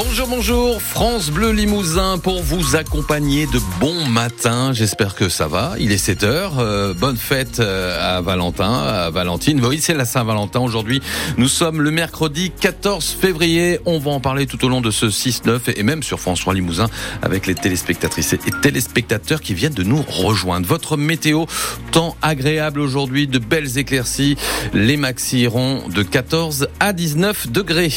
Bonjour, bonjour, France Bleu Limousin pour vous accompagner de bon matin. J'espère que ça va. Il est 7 heures. Euh, bonne fête euh, à Valentin, à Valentine. Oui, c'est la Saint-Valentin aujourd'hui. Nous sommes le mercredi 14 février. On va en parler tout au long de ce 6-9 et même sur François Limousin avec les téléspectatrices et téléspectateurs qui viennent de nous rejoindre. Votre météo, temps agréable aujourd'hui, de belles éclaircies. Les maxi iront de 14 à 19 degrés.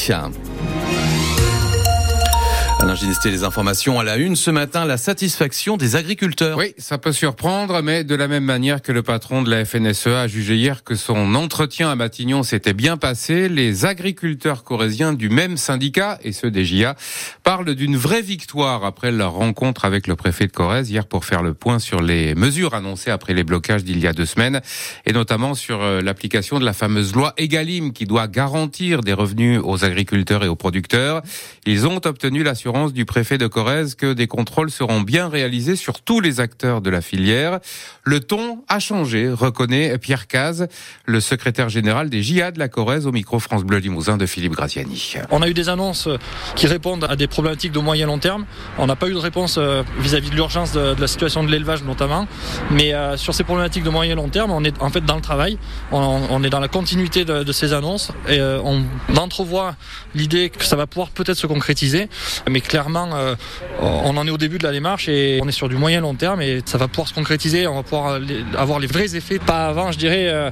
Informations à la une ce matin, la satisfaction des agriculteurs. Oui, ça peut surprendre, mais de la même manière que le patron de la FNSEA a jugé hier que son entretien à Matignon s'était bien passé, les agriculteurs corésiens du même syndicat et ceux des JA parlent d'une vraie victoire après leur rencontre avec le préfet de Corrèze hier pour faire le point sur les mesures annoncées après les blocages d'il y a deux semaines et notamment sur euh, l'application de la fameuse loi Egalim qui doit garantir des revenus aux agriculteurs et aux producteurs. Ils ont obtenu l'assurance du préfet de Corrèze que des contrôles seront bien réalisés sur tous les acteurs de la filière. Le ton a changé, reconnaît Pierre Caz, le secrétaire général des JA de la Corrèze au micro France Bleu Limousin de Philippe Graziani. On a eu des annonces qui répondent à des problématiques de moyen long terme. On n'a pas eu de réponse euh, vis-à-vis de l'urgence de, la situation de l'élevage notamment. Mais euh, sur ces problématiques de moyen long terme, on est en fait dans le travail. On, est dans la continuité de, ces annonces et euh, on entrevoit l'idée que ça va pouvoir peut-être se concrétiser. Mais clairement, euh, on en est au début de la démarche et on est sur du moyen long terme et ça va pouvoir se concrétiser. On va pouvoir avoir les vrais effets, pas avant, je dirais, euh,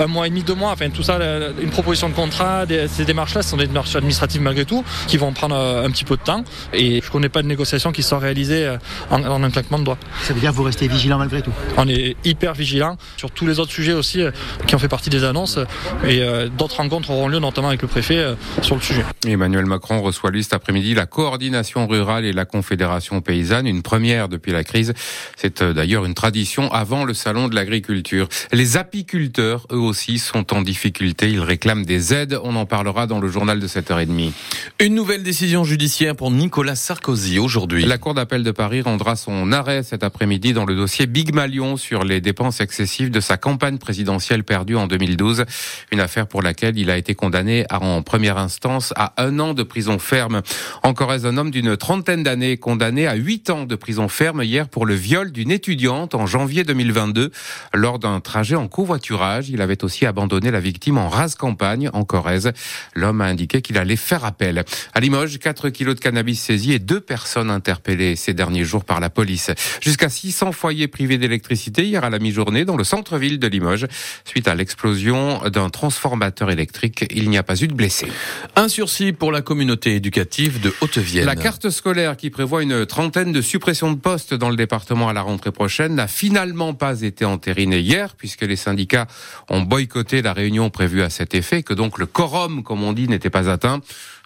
un mois et demi, deux mois. Enfin, tout ça, une proposition de contrat, ces démarches-là, ce sont des démarches administratives malgré tout, qui vont prendre euh, un petit peu de temps. Et je ne connais pas de négociations qui sont réalisées en, un claquement de doigts. Ça veut dire que vous restez vigilant malgré tout On est hyper vigilant sur tous les autres sujets aussi qui ont fait partie des annonces. Et d'autres rencontres auront lieu, notamment avec le préfet, sur le sujet. Emmanuel Macron reçoit lui cet après-midi la coordination rurale et la Confédération paysanne, une première depuis la crise. C'est euh, d'ailleurs une tradition avant le salon de l'agriculture. Les apiculteurs, eux aussi, sont en difficulté. Ils réclament des aides. On en parlera dans le journal de 7h30. Une nouvelle décision judiciaire pour Nicolas Sarkozy aujourd'hui. La Cour d'appel de Paris rendra son arrêt cet après-midi dans le dossier Big Malion sur les dépenses excessives de sa campagne présidentielle perdue en 2012. Une affaire pour laquelle il a été condamné en première instance à un an de prison ferme. Encore un homme d'une trentaine d'années condamné à huit ans de prison ferme hier pour le viol d'une étudiante en janvier 2022 lors d'un trajet en covoiturage. Il avait aussi abandonné la victime en rase campagne en Corrèze. L'homme a indiqué qu'il allait faire appel. À Limoges, 4 kilos de cannabis saisis et deux personnes interpellées ces derniers jours par la police. Jusqu'à 600 foyers privés d'électricité hier à la mi-journée dans le centre-ville de Limoges suite à l'explosion d'un transformateur électrique. Il n'y a pas eu de blessés. Un sursis pour la communauté éducative de haute la carte scolaire qui prévoit une trentaine de suppressions de postes dans le département à la rentrée prochaine n'a finalement pas été entérinée hier puisque les syndicats ont boycotté la réunion prévue à cet effet, que donc le quorum, comme on dit, n'était pas atteint.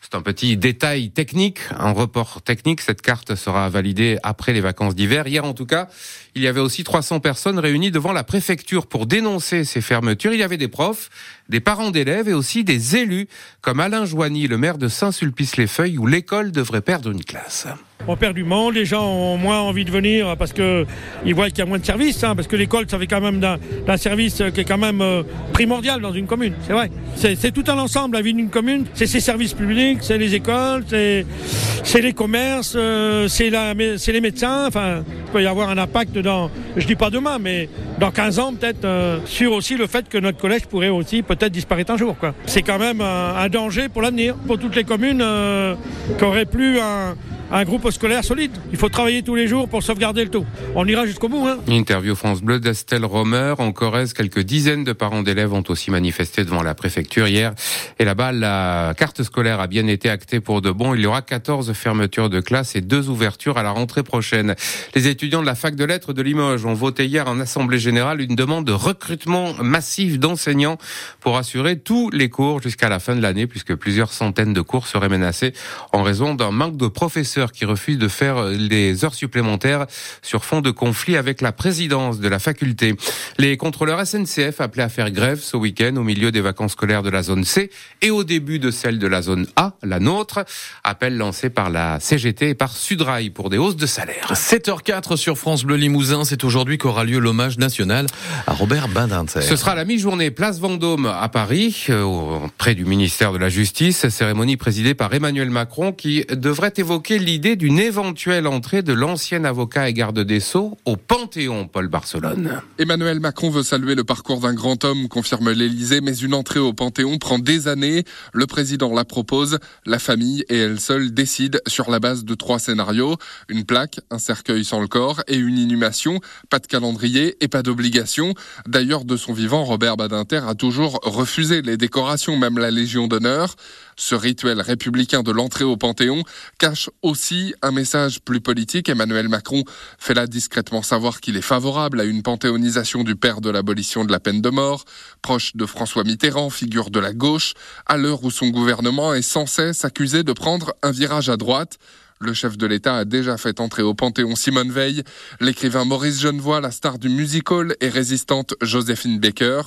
C'est un petit détail technique, un report technique. Cette carte sera validée après les vacances d'hiver. Hier, en tout cas, il y avait aussi 300 personnes réunies devant la préfecture pour dénoncer ces fermetures. Il y avait des profs, des parents d'élèves et aussi des élus, comme Alain Joigny, le maire de Saint-Sulpice-les-Feuilles, où l'école devrait perdre une classe on perd du monde, les gens ont moins envie de venir parce que ils voient qu'il y a moins de services, hein, parce que l'école, ça fait quand même d'un service qui est quand même euh, primordial dans une commune, c'est vrai. C'est tout un ensemble, la vie d'une commune, c'est ses services publics, c'est les écoles, c'est les commerces, euh, c'est les médecins, enfin, il peut y avoir un impact dans, je dis pas demain, mais dans 15 ans peut-être, euh, sur aussi le fait que notre collège pourrait aussi peut-être disparaître un jour. C'est quand même un, un, danger pour l'avenir, pour toutes les communes qui auraient plus un un groupe scolaire solide. Il faut travailler tous les jours pour sauvegarder le tout. On ira jusqu'au bout. Hein. Interview France Bleu d'Estelle Romer. En Corrèze, quelques dizaines de parents d'élèves ont aussi manifesté devant la préfecture hier. Et là-bas, la carte scolaire a bien été actée pour de bon. Il y aura 14 fermetures de classes et deux ouvertures à la rentrée prochaine. Les étudiants de la fac de lettres de Limoges ont voté hier en assemblée générale une demande de recrutement massif d'enseignants pour assurer tous les cours jusqu'à la fin de l'année puisque plusieurs centaines de cours seraient menacés en raison d'un manque de professeurs professeurs qui refusent de faire les heures supplémentaires sur fond de conflit avec la présidence de la faculté. Les contrôleurs SNCF appelés à faire grève ce week-end au milieu des vacances scolaires de la zone C et au début de celle de la zone A, la nôtre. Appel lancé par la CGT et par Sudrail pour des hausses de salaire. 7h04 sur France Bleu Limousin, c'est aujourd'hui qu'aura lieu l'hommage national à Robert Badinter. Ce sera la mi-journée place Vendôme à Paris, euh, près du ministère de la Justice, cérémonie présidée par Emmanuel Macron qui devrait évoquer l'idée d'une éventuelle entrée de l'ancien avocat et garde des Sceaux au Panthéon Paul Barcelone. Emmanuel Macron veut saluer le parcours d'un grand homme, confirme l'Élysée, mais une entrée au Panthéon prend des années. Le président la propose, la famille et elle seule décident sur la base de trois scénarios. Une plaque, un cercueil sans le corps et une inhumation. Pas de calendrier et pas d'obligation. D'ailleurs, de son vivant, Robert Badinter a toujours refusé les décorations, même la Légion d'honneur. Ce rituel républicain de l'entrée au Panthéon cache aussi un message plus politique. Emmanuel Macron fait là discrètement savoir qu'il est favorable à une panthéonisation du père de l'abolition de la peine de mort, proche de François Mitterrand, figure de la gauche, à l'heure où son gouvernement est sans cesse accusé de prendre un virage à droite. Le chef de l'État a déjà fait entrer au Panthéon Simone Veil, l'écrivain Maurice Genevoix, la star du musical et résistante Joséphine Baker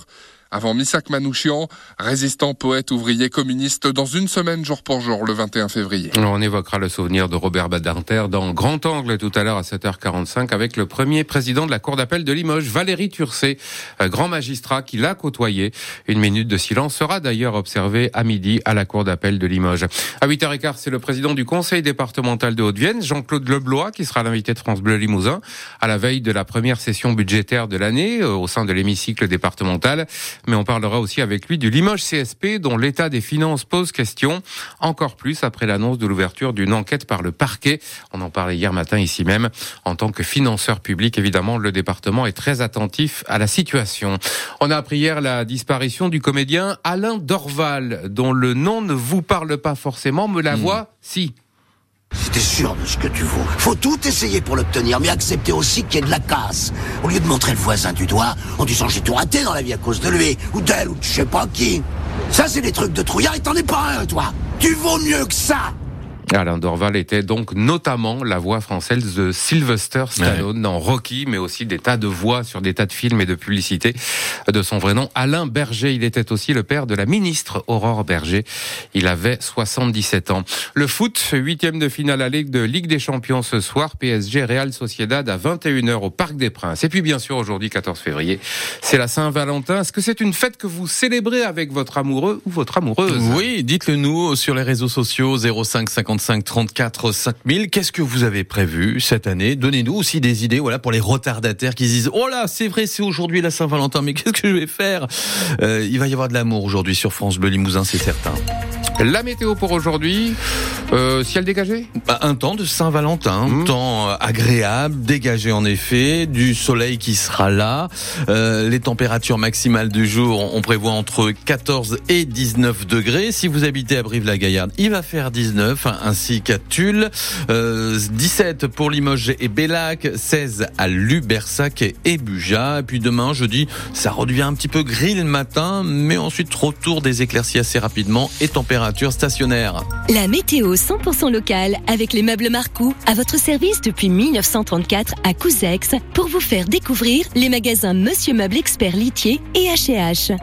avant Misak Manouchian, résistant, poète, ouvrier, communiste, dans une semaine jour pour jour, le 21 février. On évoquera le souvenir de Robert Badinter dans Grand Angle tout à l'heure à 7h45 avec le premier président de la Cour d'appel de Limoges, Valérie Turcé, grand magistrat qui l'a côtoyé. Une minute de silence sera d'ailleurs observée à midi à la Cour d'appel de Limoges. À 8h15, c'est le président du Conseil départemental de Haute-Vienne, Jean-Claude Leblois, qui sera l'invité de France Bleu Limousin à la veille de la première session budgétaire de l'année euh, au sein de l'hémicycle départemental mais on parlera aussi avec lui du Limoges CSP dont l'état des finances pose question, encore plus après l'annonce de l'ouverture d'une enquête par le parquet. On en parlait hier matin ici même. En tant que financeur public, évidemment, le département est très attentif à la situation. On a appris hier la disparition du comédien Alain Dorval, dont le nom ne vous parle pas forcément, mais la hmm. voix, si. Si t'es sûr de ce que tu vaux, faut tout essayer pour l'obtenir, mais accepter aussi qu'il y ait de la casse. Au lieu de montrer le voisin du doigt en disant j'ai tout raté dans la vie à cause de lui, ou d'elle, ou je sais pas qui. Ça, c'est des trucs de trouillard et t'en es pas un, toi. Tu vaux mieux que ça. Alain Dorval était donc notamment la voix française de Sylvester Stallone dans Rocky, mais aussi des tas de voix sur des tas de films et de publicités de son vrai nom. Alain Berger, il était aussi le père de la ministre Aurore Berger. Il avait 77 ans. Le foot, huitième de finale à Ligue de Ligue des Champions ce soir, PSG Real Sociedad à 21h au Parc des Princes. Et puis bien sûr aujourd'hui 14 février, c'est la Saint-Valentin. Est-ce que c'est une fête que vous célébrez avec votre amoureux ou votre amoureuse? Oui, dites-le nous sur les réseaux sociaux 05 55 34 5000. Qu'est-ce que vous avez prévu cette année? Donnez-nous aussi des idées voilà, pour les retardataires qui disent « Oh là, c'est vrai, c'est aujourd'hui la Saint-Valentin, mais qu'est-ce que je vais faire? Euh, Il va y avoir de l'amour aujourd'hui sur France Bleu Limousin, c'est certain. La météo pour aujourd'hui, euh, ciel dégagé bah, Un temps de Saint-Valentin, un mmh. temps euh, agréable, dégagé en effet, du soleil qui sera là. Euh, les températures maximales du jour, on prévoit entre 14 et 19 degrés. Si vous habitez à Brive-la-Gaillarde, il va faire 19, ainsi qu'à Tulle. Euh, 17 pour Limoges et Bellac, 16 à Lubersac et Buja. Et puis demain, jeudi, ça redevient un petit peu gris le matin, mais ensuite retour des éclaircies assez rapidement et température stationnaire. La météo 100% locale avec les meubles Marcou à votre service depuis 1934 à Couzex pour vous faire découvrir les magasins Monsieur Meuble Expert Litier et H&H.